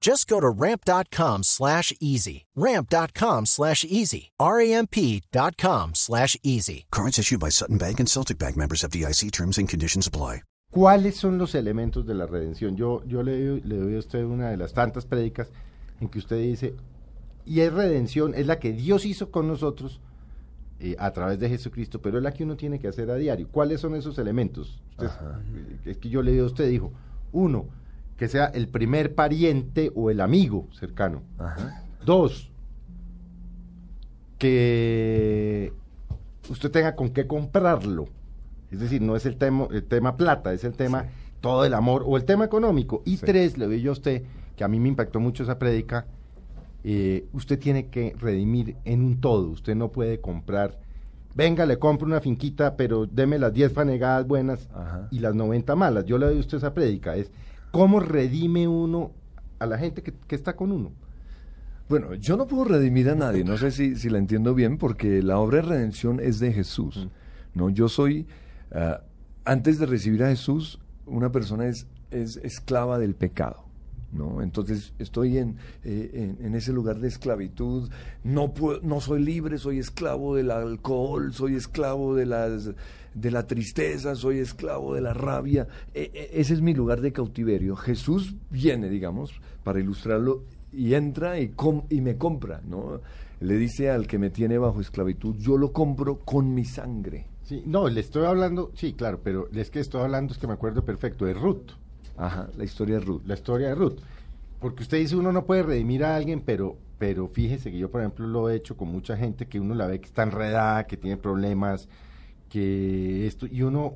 Just go to ramp.com slash easy. Ramp.com slash easy. R-A-M-P.com slash easy. Cards issued by Sutton Bank and Celtic Bank members of DIC terms and conditions apply. ¿Cuáles son los elementos de la redención? Yo, yo le, le doy a usted una de las tantas prédicas en que usted dice, y es redención, es la que Dios hizo con nosotros eh, a través de Jesucristo, pero es la que uno tiene que hacer a diario. ¿Cuáles son esos elementos? Usted, es que yo le digo a usted, dijo, uno, que sea el primer pariente o el amigo cercano. Dos, que usted tenga con qué comprarlo. Es decir, no es el tema, el tema plata, es el tema todo el amor o el tema económico. Y tres, le doy yo a usted, que a mí me impactó mucho esa prédica, eh, usted tiene que redimir en un todo. Usted no puede comprar, venga, le compro una finquita, pero deme las 10 fanegadas buenas y las 90 malas. Yo le doy a usted esa prédica. Es cómo redime uno a la gente que, que está con uno. Bueno, yo no puedo redimir a nadie, no sé si, si la entiendo bien, porque la obra de redención es de Jesús. No, yo soy, ah, antes de recibir a Jesús, una persona es, es esclava del pecado. ¿No? Entonces estoy en, eh, en, en ese lugar de esclavitud, no, puedo, no soy libre, soy esclavo del alcohol, soy esclavo de, las, de la tristeza, soy esclavo de la rabia, E- e- ese es mi lugar de cautiverio. Jesús viene, digamos, para ilustrarlo, y entra y, com- y me compra, ¿no? Le dice al que me tiene bajo esclavitud, yo lo compro con mi sangre. Sí, no, le estoy hablando, sí, claro, pero es que estoy hablando, es que me acuerdo perfecto, de Ruth, Ajá, la historia de Ruth. la historia de Ruth. Porque usted dice uno no puede redimir a alguien, pero, pero fíjese que yo, por ejemplo, lo he hecho con mucha gente que uno la ve que está enredada, que tiene problemas, que esto, y uno,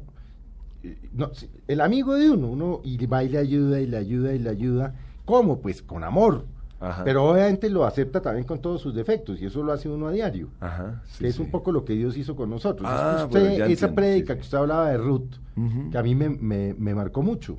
eh, no, el amigo de uno, uno y va y le ayuda y le ayuda y le ayuda. ¿Cómo? Pues con amor. Ajá. Pero obviamente lo acepta también con todos sus defectos y eso lo hace uno a diario. Ajá, sí, que es sí. un poco lo que Dios hizo con nosotros. Ah, usted, bueno, esa prédica sí, que usted hablaba de Ruth, que a mí me, me- me marcó mucho,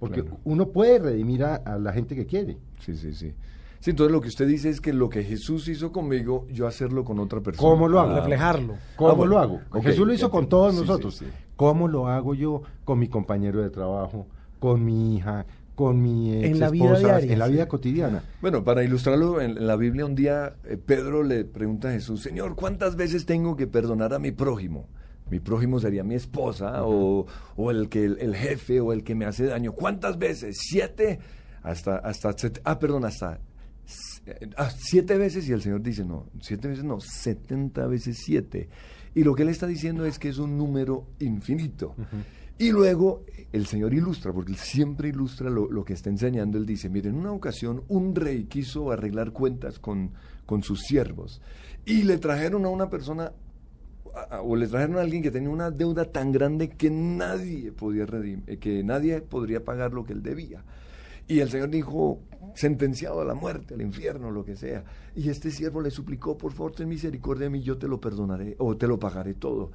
porque Claro. uno puede redimir a, a la gente que quiere. Sí, sí, sí. Sí, entonces lo que usted dice es que lo que Jesús hizo conmigo, yo hacerlo con otra persona. ¿Cómo lo hago? Ah, reflejarlo. ¿Cómo Ah, bueno. lo hago? Ok, Jesús lo hizo con todos Sí, sí, nosotros. sí. ¿Cómo lo hago yo con mi compañero de trabajo, con mi hija, con mi ex En la vida diaria, en la sí. vida cotidiana? Bueno, para ilustrarlo, en, en la Biblia un día eh, Pedro le pregunta a Jesús, Señor, ¿cuántas veces tengo que perdonar a mi prójimo? Mi prójimo sería mi esposa o, o el, que, el, jefe o el que me hace daño. ¿Cuántas veces? ¿Siete? Hasta, hasta, ah, perdón, hasta ah, siete veces y el Señor dice, no, siete veces no, setenta veces siete. Y lo que él está diciendo es que es un número infinito. Y luego el Señor ilustra, porque él siempre ilustra lo, lo que está enseñando. Él dice, mire, en una ocasión un rey quiso arreglar cuentas con, con sus siervos y le trajeron a una persona o le trajeron a alguien que tenía una deuda tan grande que nadie podía redim- eh, que nadie podría pagar lo que él debía. Y el Señor dijo, sentenciado a la muerte, al infierno, lo que sea. Y este siervo le suplicó, por favor, ten misericordia de mí, yo te lo perdonaré o te lo pagaré todo.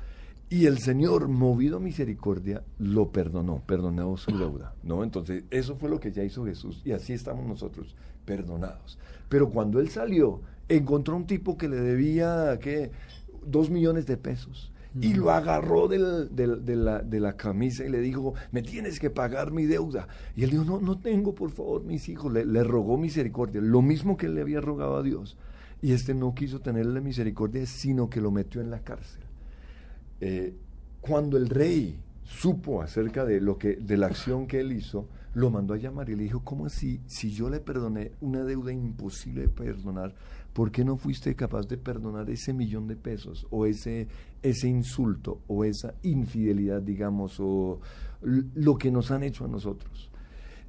Y el Señor, movido a misericordia, lo perdonó, perdonó su deuda. ¿no? Entonces, eso fue lo que ya hizo Jesús y así estamos nosotros, perdonados. Pero cuando Él salió, encontró un tipo que le debía, ¿qué? Dos millones de pesos. Y lo agarró del- del- de, la, de la camisa y le dijo, me tienes que pagar mi deuda. Y él dijo, no, no tengo, por favor, mis hijos. Le, le rogó misericordia, lo mismo que él le había rogado a Dios. Y este no quiso tenerle misericordia, sino que lo metió en la cárcel. Eh, cuando el rey supo acerca de lo que de la acción que él hizo, lo mandó a llamar y le dijo, ¿cómo así? Si yo le perdoné una deuda imposible de perdonar, ¿por qué no fuiste capaz de perdonar ese millón de pesos o ese, ese insulto o esa infidelidad, digamos, o lo que nos han hecho a nosotros?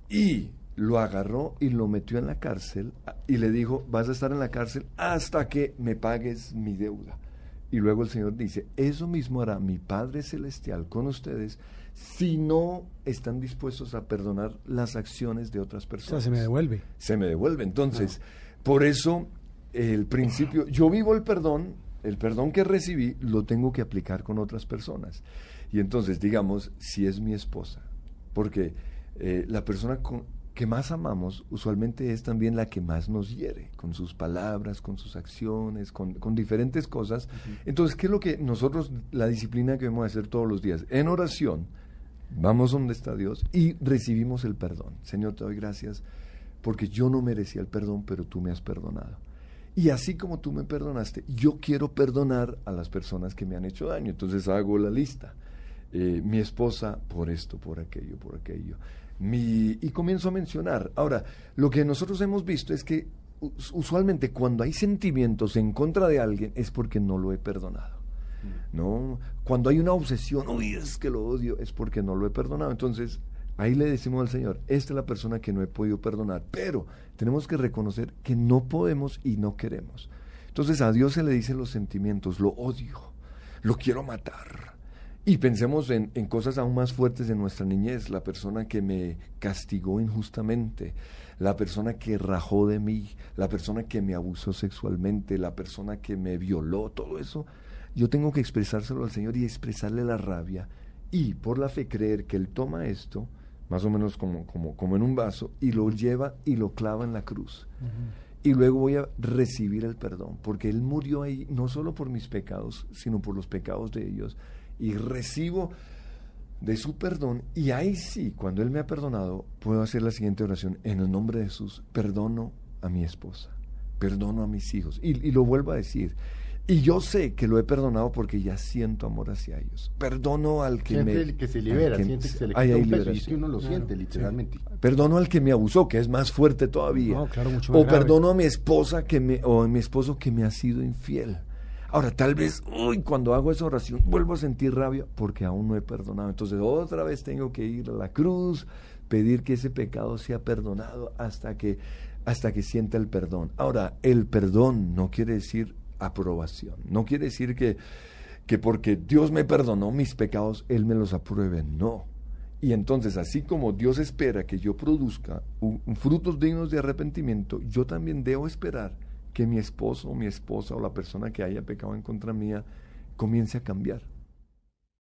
Y lo agarró y lo metió en la cárcel y le dijo, vas a estar en la cárcel hasta que me pagues mi deuda. Y luego el Señor dice, eso mismo hará mi Padre Celestial con ustedes si no están dispuestos a perdonar las acciones de otras personas. O sea, se me devuelve. Se me devuelve. Entonces, por eso el principio, yo vivo el perdón, el perdón que recibí lo tengo que aplicar con otras personas. Y entonces, digamos, si es mi esposa, porque eh, la persona con, que más amamos usualmente es también la que más nos hiere, con sus palabras, con sus acciones, con, diferentes cosas. Entonces, ¿qué es lo que nosotros, la disciplina que a hacer todos los días? En oración, vamos donde está Dios y recibimos el perdón. Señor, te doy gracias porque yo no merecía el perdón, pero tú me has perdonado. Y así como tú me perdonaste, yo quiero perdonar a las personas que me han hecho daño. Entonces hago la lista. Eh, mi esposa por esto, por aquello, por aquello. Mi, y comienzo a mencionar. Ahora, lo que nosotros hemos visto es que usualmente cuando hay sentimientos en contra de alguien es porque no lo he perdonado. ¿no? Cuando hay una obsesión, uy, es que lo odio, es porque no lo he perdonado. Entonces, ahí le decimos al Señor, esta es la persona que no he podido perdonar, pero tenemos que reconocer que no podemos y no queremos. Entonces a Dios se le dicen los sentimientos, lo odio, lo quiero matar. Y pensemos en, en cosas aún más fuertes de nuestra niñez, la persona que me castigó injustamente, la persona que rajó de mí, la persona que me abusó sexualmente, la persona que me violó, todo eso yo tengo que expresárselo al Señor y expresarle la rabia y por la fe creer que Él toma esto, más o menos como, como, como en un vaso, y lo lleva y lo clava en la cruz. Y luego voy a recibir el perdón, porque Él murió ahí no solo por mis pecados, sino por los pecados de ellos. Y recibo de su perdón, y ahí sí, cuando Él me ha perdonado, puedo hacer la siguiente oración. En el nombre de Jesús, perdono a mi esposa, perdono a mis hijos. Y, y lo vuelvo a decir. Y yo sé que lo he perdonado porque ya siento amor hacia ellos. Perdono al que siente me... el que se libera, siente que se le quita un peso, y es que uno lo siente literalmente. Perdono al que me abusó, que es más fuerte todavía. No, claro, mucho más o perdono a mi esposa que me, o a mi esposo que me ha sido infiel. Ahora, tal vez, uy, cuando hago esa oración, vuelvo a sentir rabia porque aún no he perdonado. Entonces, otra vez tengo que ir a la cruz, pedir que ese pecado sea perdonado hasta que, hasta que sienta el perdón. Ahora, el perdón no quiere decir aprobación. No quiere decir que, que porque Dios me perdonó mis pecados, Él me los apruebe. No. Y entonces, así como Dios espera que yo produzca frutos dignos de arrepentimiento, yo también debo esperar que mi esposo o mi esposa o la persona que haya pecado en contra mía comience a cambiar.